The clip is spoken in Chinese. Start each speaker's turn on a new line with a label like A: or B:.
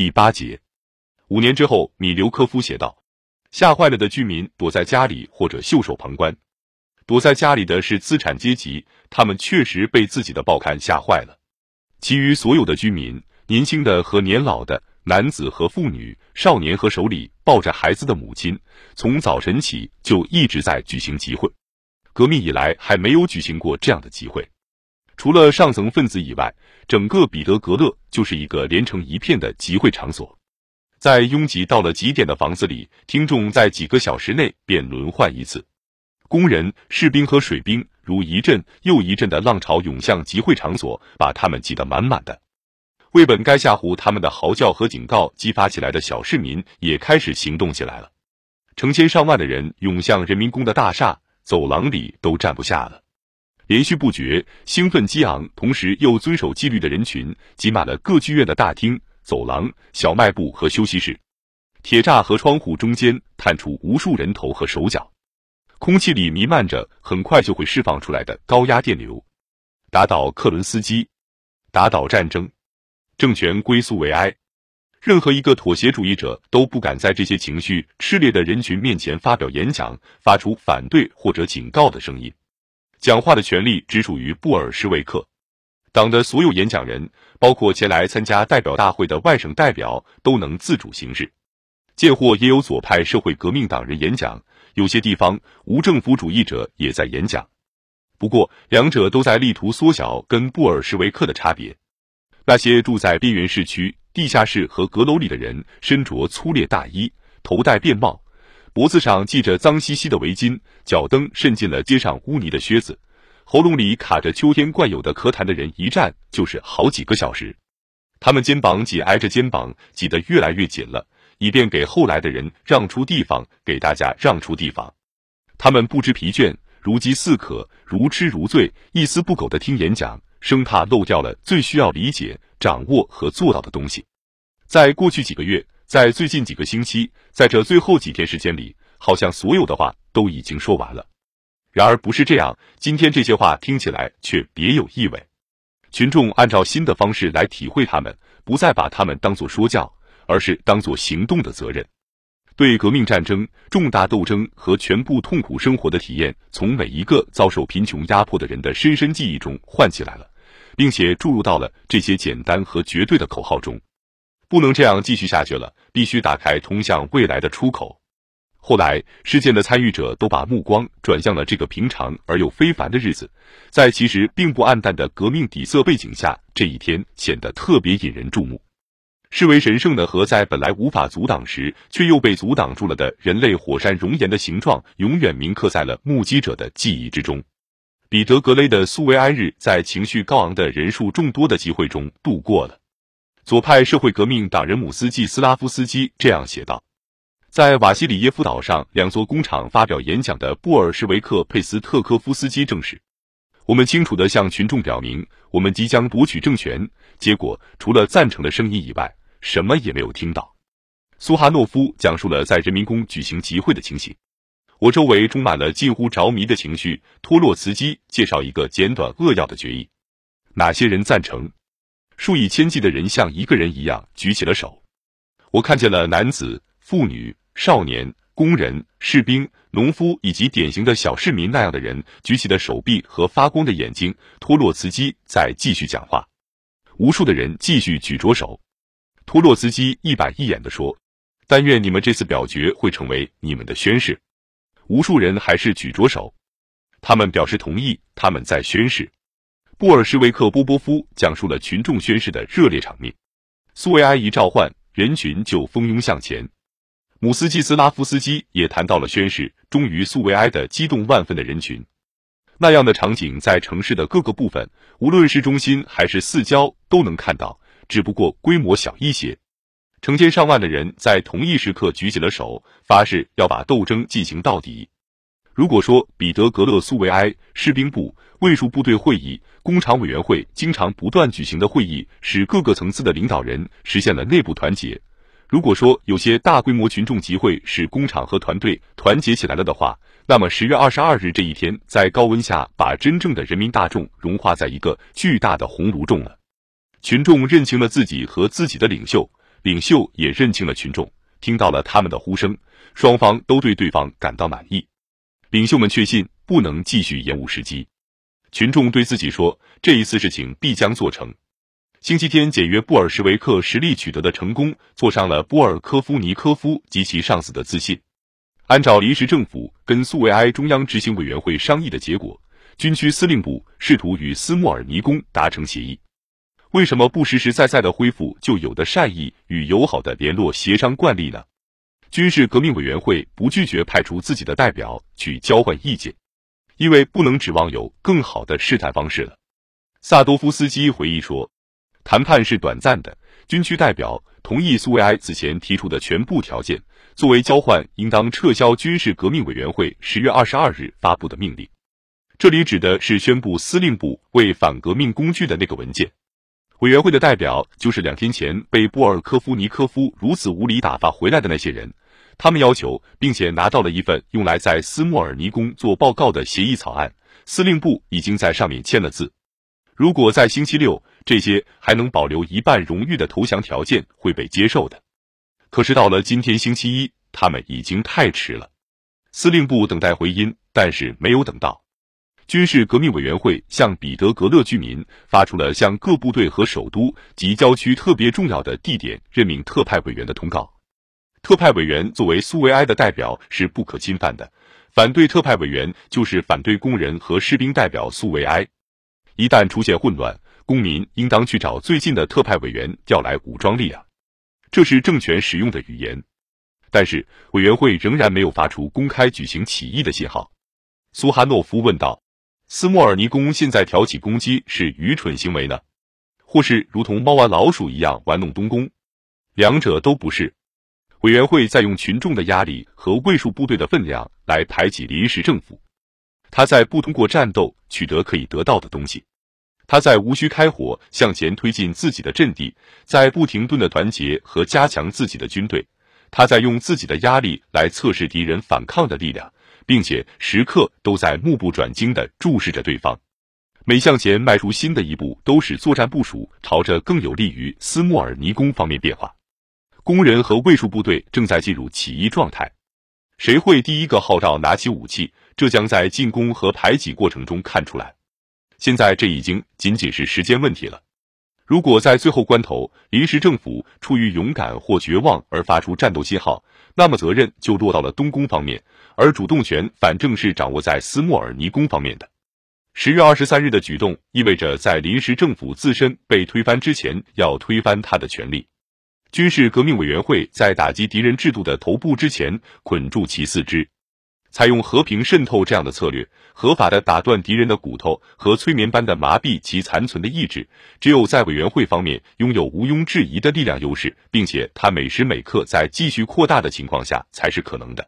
A: 第八节。五年之后，米留科夫写道：“吓坏了的居民躲在家里或者袖手旁观。躲在家里的是资产阶级，他们确实被自己的报刊吓坏了。其余所有的居民，年轻的和年老的，男子和妇女，少年和手里抱着孩子的母亲，从早晨起就一直在举行集会。革命以来还没有举行过这样的集会。除了上层分子以外，整个彼得格勒就是一个连成一片的集会场所。在拥挤到了极点的房子里，听众在几个小时内便轮换一次。工人、士兵和水兵如一阵又一阵的浪潮涌向集会场所，把他们挤得满满的。为本该吓唬他们的嚎叫和警告激发起来的小市民也开始行动起来了。成千上万的人涌向人民宫的大厦，走廊里都站不下了。连续不绝、兴奋激昂，同时又遵守纪律的人群挤满了各剧院的大厅、走廊、小卖部和休息室。铁栅和窗户中间探出无数人头和手脚。空气里弥漫着很快就会释放出来的高压电流，打倒克伦斯基，打倒战争，政权归苏维埃。任何一个妥协主义者都不敢在这些情绪炽烈的人群面前发表演讲，发出反对或者警告的声音。讲话的权利只属于布尔什维克。党的所有演讲人，包括前来参加代表大会的外省代表，都能自主行事。见货也有左派社会革命党人演讲。有些地方无政府主义者也在演讲，不过两者都在力图缩小跟布尔什维克的差别。那些住在边缘市区、地下室和阁楼里的人，身着粗劣大衣，头戴便帽，脖子上系着脏兮兮的围巾，脚蹬渗进了街上污泥的靴子，喉咙里卡着秋天惯有的咳痰的人，一站就是好几个小时。他们肩膀紧挨着肩膀，挤得越来越紧了。以便给后来的人让出地方，给大家让出地方。他们不知疲倦，如饥似渴，如痴如醉，一丝不苟地听演讲，生怕漏掉了最需要理解、掌握和做到的东西。在过去几个月，在最近几个星期，在这最后几天时间里，好像所有的话都已经说完了。然而不是这样，今天这些话听起来却别有意味。群众按照新的方式来体会他们，不再把他们当作说教。而是当做行动的责任，对革命战争、重大斗争和全部痛苦生活的体验，从每一个遭受贫穷压迫的人的深深记忆中唤起来了，并且注入到了这些简单和绝对的口号中。不能这样继续下去了，必须打开通向未来的出口。后来，事件的参与者都把目光转向了这个平常而又非凡的日子，在其实并不暗淡的革命底色背景下，这一天显得特别引人注目。视为神圣的和在本来无法阻挡时却又被阻挡住了的人类火山熔岩的形状，永远铭刻在了目击者的记忆之中。彼得格雷的苏维埃日在情绪高昂的人数众多的集会中度过了。左派社会革命党人姆斯季斯拉夫斯基这样写道：“在瓦西里耶夫岛上两座工厂发表演讲的布尔什维克佩斯特科夫斯基证实，我们清楚地向群众表明，我们即将夺取政权。结果除了赞成的声音以外。”什么也没有听到。苏哈诺夫讲述了在人民宫举行集会的情形。我周围充满了近乎着迷的情绪。托洛茨基介绍一个简短扼要的决议：哪些人赞成？数以千计的人像一个人一样举起了手。我看见了男子、妇女、少年、工人、士兵、农夫以及典型的小市民那样的人举起的手臂和发光的眼睛。托洛茨基在继续讲话。无数的人继续举着手。托洛茨基一板一眼地说：“但愿你们这次表决会成为你们的宣誓。”无数人还是举着手，他们表示同意。他们在宣誓。布尔什维克波波夫讲述了群众宣誓的热烈场面。苏维埃一召唤，人群就蜂拥向前。姆斯季斯拉夫斯基也谈到了宣誓忠于苏维埃的激动万分的人群。那样的场景在城市的各个部分，无论是中心还是四郊，都能看到。只不过规模小一些，成千上万的人在同一时刻举起了手，发誓要把斗争进行到底。如果说彼得格勒苏维埃士兵部卫戍部队会议、工厂委员会经常不断举行的会议，使各个层次的领导人实现了内部团结；如果说有些大规模群众集会使工厂和团队团结起来了的话，那么十月二十二日这一天，在高温下把真正的人民大众融化在一个巨大的红炉中了。群众认清了自己和自己的领袖，领袖也认清了群众，听到了他们的呼声，双方都对对方感到满意。领袖们确信不能继续延误时机，群众对自己说：“这一次事情必将做成。”星期天检阅布尔什维克实力取得的成功，挫伤了波尔科夫尼科夫及其上司的自信。按照临时政府跟苏维埃中央执行委员会商议的结果，军区司令部试图与斯莫尔尼宫达成协议。为什么不实实在在的恢复旧有的善意与友好的联络协商惯例呢？军事革命委员会不拒绝派出自己的代表去交换意见，因为不能指望有更好的试探方式了。萨多夫斯基回忆说。谈判是短暂的。军区代表同意苏维埃此前提出的全部条件，作为交换，应当撤销军事革命委员会十月二十二日发布的命令。这里指的是宣布司令部为反革命工具的那个文件。委员会的代表就是两天前被波尔科夫尼科夫如此无理打发回来的那些人。他们要求并且拿到了一份用来在斯莫尔尼宫做报告的协议草案，司令部已经在上面签了字。如果在星期六，这些还能保留一半荣誉的投降条件会被接受的。可是到了今天星期一，他们已经太迟了。司令部等待回音，但是没有等到。军事革命委员会向彼得格勒居民发出了向各部队和首都及郊区特别重要的地点任命特派委员的通告。特派委员作为苏维埃的代表是不可侵犯的，反对特派委员就是反对工人和士兵代表苏维埃。一旦出现混乱，公民应当去找最近的特派委员调来武装力量，这是政权使用的语言。但是委员会仍然没有发出公开举行起义的信号。苏哈诺夫问道：“斯莫尔尼宫现在挑起攻击是愚蠢行为呢，或是如同猫玩老鼠一样玩弄东宫？两者都不是。委员会在用群众的压力和卫戍部队的分量来排挤临时政府。他在不通过战斗取得可以得到的东西。”他在无需开火向前推进自己的阵地，在不停顿的团结和加强自己的军队。他在用自己的压力来测试敌人反抗的力量，并且时刻都在目不转睛地注视着对方。每向前迈出新的一步，都使作战部署朝着更有利于斯莫尔尼宫方面变化。工人和卫戍部队正在进入起义状态。谁会第一个号召拿起武器？这将在进攻和排挤过程中看出来。现在这已经仅仅是时间问题了。如果在最后关头，临时政府出于勇敢或绝望而发出战斗信号，那么责任就落到了东宫方面，而主动权反正是掌握在斯莫尔尼宫方面的。十月二十三日的举动意味着，在临时政府自身被推翻之前，要推翻他的权利。军事革命委员会在打击敌人制度的头部之前，捆住其四肢。采用和平渗透这样的策略，合法的打断敌人的骨头和催眠般的麻痹其残存的意志，只有在委员会方面拥有毋庸置疑的力量优势，并且他每时每刻在继续扩大的情况下，才是可能的。